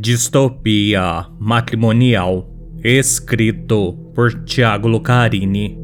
Distopia Matrimonial, escrito por Tiago Lucarini.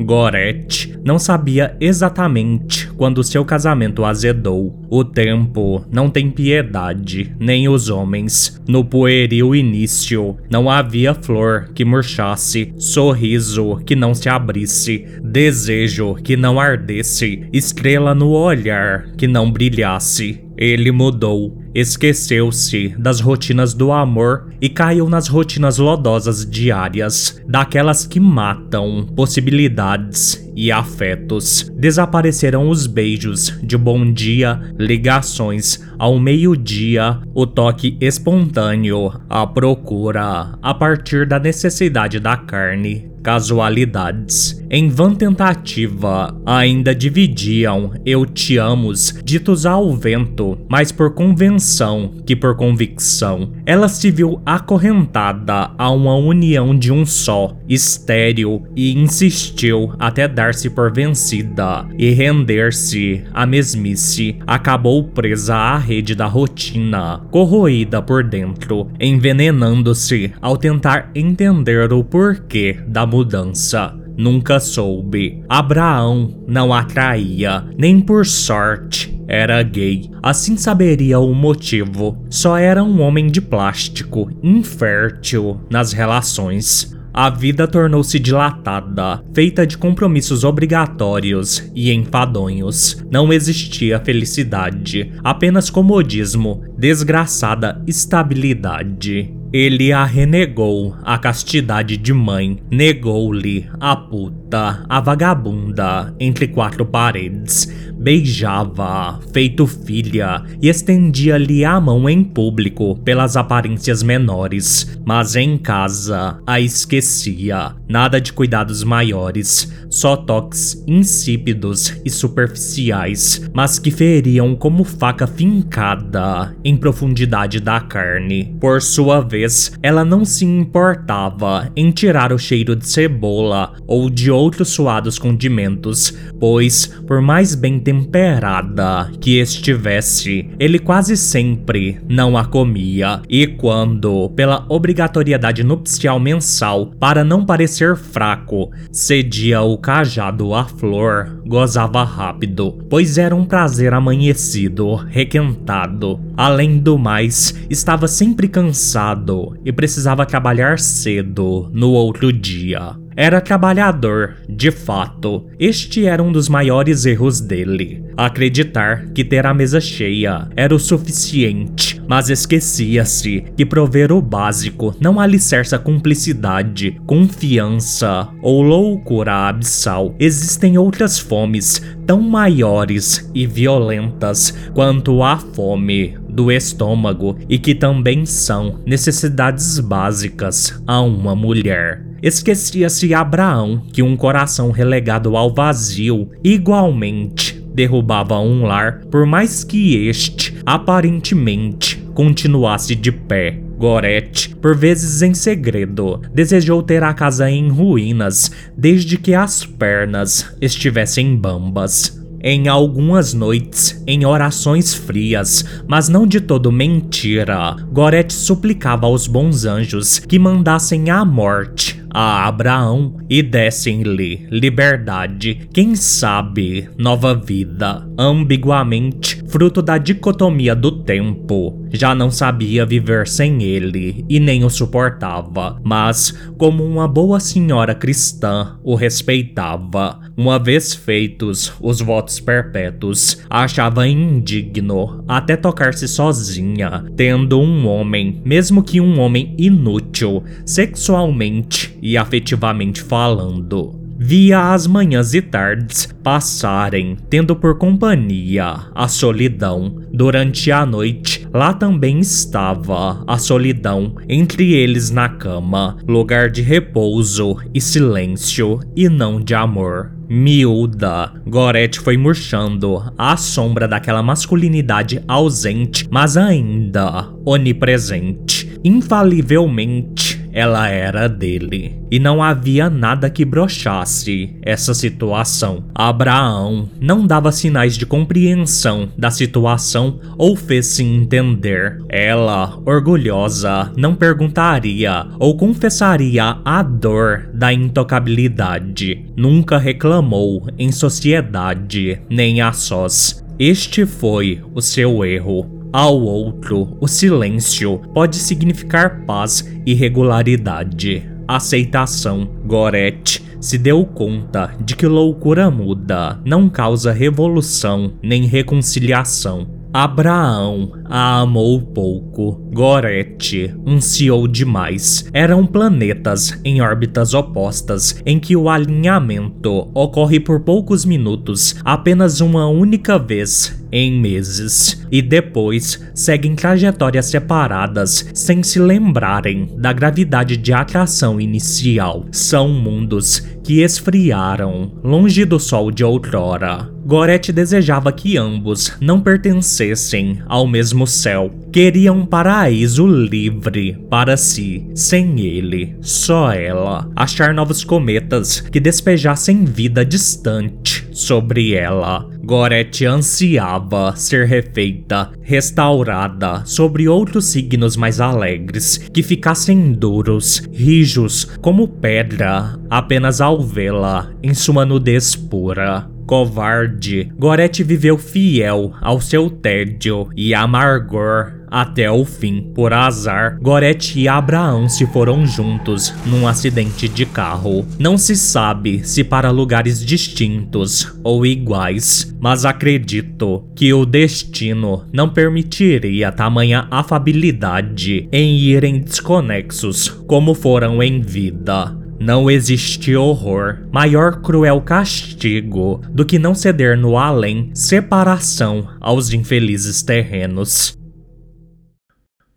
Gorethe não sabia exatamente quando seu casamento azedou. O tempo não tem piedade, nem os homens. No pueril início, não havia flor que murchasse, sorriso que não se abrisse, desejo que não ardesse, estrela no olhar que não brilhasse. Ele mudou, esqueceu-se das rotinas do amor e caiu nas rotinas lodosas diárias, daquelas que matam possibilidades e afetos. Desapareceram os beijos de bom dia, ligações ao meio-dia, o toque espontâneo, a procura a partir da necessidade da carne casualidades. Em vã tentativa, ainda dividiam eu te amos ditos ao vento, mas por convenção que por convicção. Ela se viu acorrentada a uma união de um só, estéril, e insistiu até dar-se por vencida e render-se à mesmice. Acabou presa à rede da rotina, corroída por dentro, envenenando-se ao tentar entender o porquê da mudança. Nunca soube. Abraão não atraía, nem por sorte era gay. Assim saberia o motivo. Só era um homem de plástico, infértil nas relações. A vida tornou-se dilatada, feita de compromissos obrigatórios e enfadonhos. Não existia felicidade, apenas comodismo, desgraçada estabilidade. Ele a renegou a castidade de mãe, negou-lhe a puta, a vagabunda, entre quatro paredes, beijava, feito filha, e estendia-lhe a mão em público pelas aparências menores, mas em casa a esquecia. Nada de cuidados maiores, só toques insípidos e superficiais, mas que feriam como faca fincada em profundidade da carne. Por sua vez, ela não se importava em tirar o cheiro de cebola ou de outros suados condimentos, pois, por mais bem temperada que estivesse, ele quase sempre não a comia. E quando, pela obrigatoriedade nupcial mensal, para não parecer fraco, cedia o cajado à flor, gozava rápido, pois era um prazer amanhecido, requentado. Além do mais, estava sempre cansado e precisava trabalhar cedo no outro dia. Era trabalhador, de fato. Este era um dos maiores erros dele. Acreditar que ter a mesa cheia era o suficiente, mas esquecia-se que prover o básico não alicerça cumplicidade, confiança ou loucura abissal. Existem outras fomes tão maiores e violentas quanto a fome do estômago e que também são necessidades básicas a uma mulher. Esquecia-se Abraão que um coração relegado ao vazio igualmente derrubava um lar, por mais que este aparentemente continuasse de pé. Gorete, por vezes em segredo, desejou ter a casa em ruínas desde que as pernas estivessem bambas. Em algumas noites, em orações frias, mas não de todo mentira, Gorete suplicava aos bons anjos que mandassem a morte a Abraão e dessem-lhe liberdade, quem sabe nova vida. Ambiguamente, fruto da dicotomia do tempo, já não sabia viver sem ele e nem o suportava, mas, como uma boa senhora cristã, o respeitava. Uma vez feitos os votos perpétuos, achava indigno até tocar-se sozinha, tendo um homem, mesmo que um homem inútil, sexualmente e afetivamente falando. Via as manhãs e tardes passarem, tendo por companhia a solidão. Durante a noite, lá também estava a solidão, entre eles na cama, lugar de repouso e silêncio, e não de amor. Miúda, Gorete foi murchando à sombra daquela masculinidade ausente, mas ainda onipresente. Infalivelmente ela era dele. E não havia nada que brochasse essa situação. Abraão não dava sinais de compreensão da situação ou fez-se entender. Ela, orgulhosa, não perguntaria ou confessaria a dor da intocabilidade. Nunca reclamou em sociedade nem a sós. Este foi o seu erro. Ao outro, o silêncio pode significar paz e regularidade. Aceitação. Gorethe se deu conta de que loucura muda não causa revolução nem reconciliação. Abraão a amou pouco. Gorethe ansiou demais. Eram planetas em órbitas opostas em que o alinhamento ocorre por poucos minutos, apenas uma única vez em meses, e depois seguem trajetórias separadas sem se lembrarem da gravidade de atração inicial. São mundos que esfriaram longe do sol de outrora. Gorethe desejava que ambos não pertencessem ao mesmo céu. Queria um paraíso livre para si, sem ele, só ela. Achar novos cometas que despejassem vida distante sobre ela. Gorethe ansiava ser refeita, restaurada sobre outros signos mais alegres, que ficassem duros, rijos como pedra, apenas ao vê-la em sua nudez pura covarde, Gorethe viveu fiel ao seu tédio e amargor até o fim. Por azar, Gorethe e Abraão se foram juntos num acidente de carro. Não se sabe se para lugares distintos ou iguais, mas acredito que o destino não permitiria tamanha afabilidade em irem desconexos como foram em vida. Não existe horror, maior cruel castigo do que não ceder no além separação aos infelizes terrenos.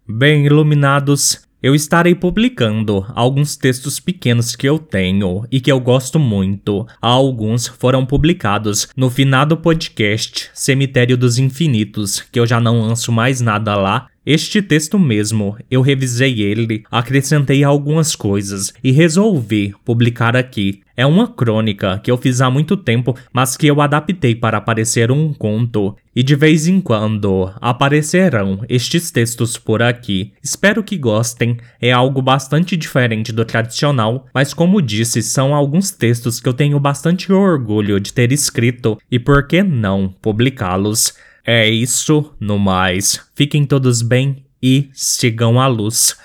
Bem iluminados, eu estarei publicando alguns textos pequenos que eu tenho e que eu gosto muito. Alguns foram publicados no finado podcast Cemitério dos Infinitos, que eu já não lanço mais nada lá, este texto mesmo, eu revisei ele, acrescentei algumas coisas e resolvi publicar aqui. É uma crônica que eu fiz há muito tempo, mas que eu adaptei para parecer um conto, e de vez em quando aparecerão estes textos por aqui. Espero que gostem, é algo bastante diferente do tradicional, mas como disse, são alguns textos que eu tenho bastante orgulho de ter escrito e por que não publicá-los. É isso, no mais. Fiquem todos bem e sigam a luz.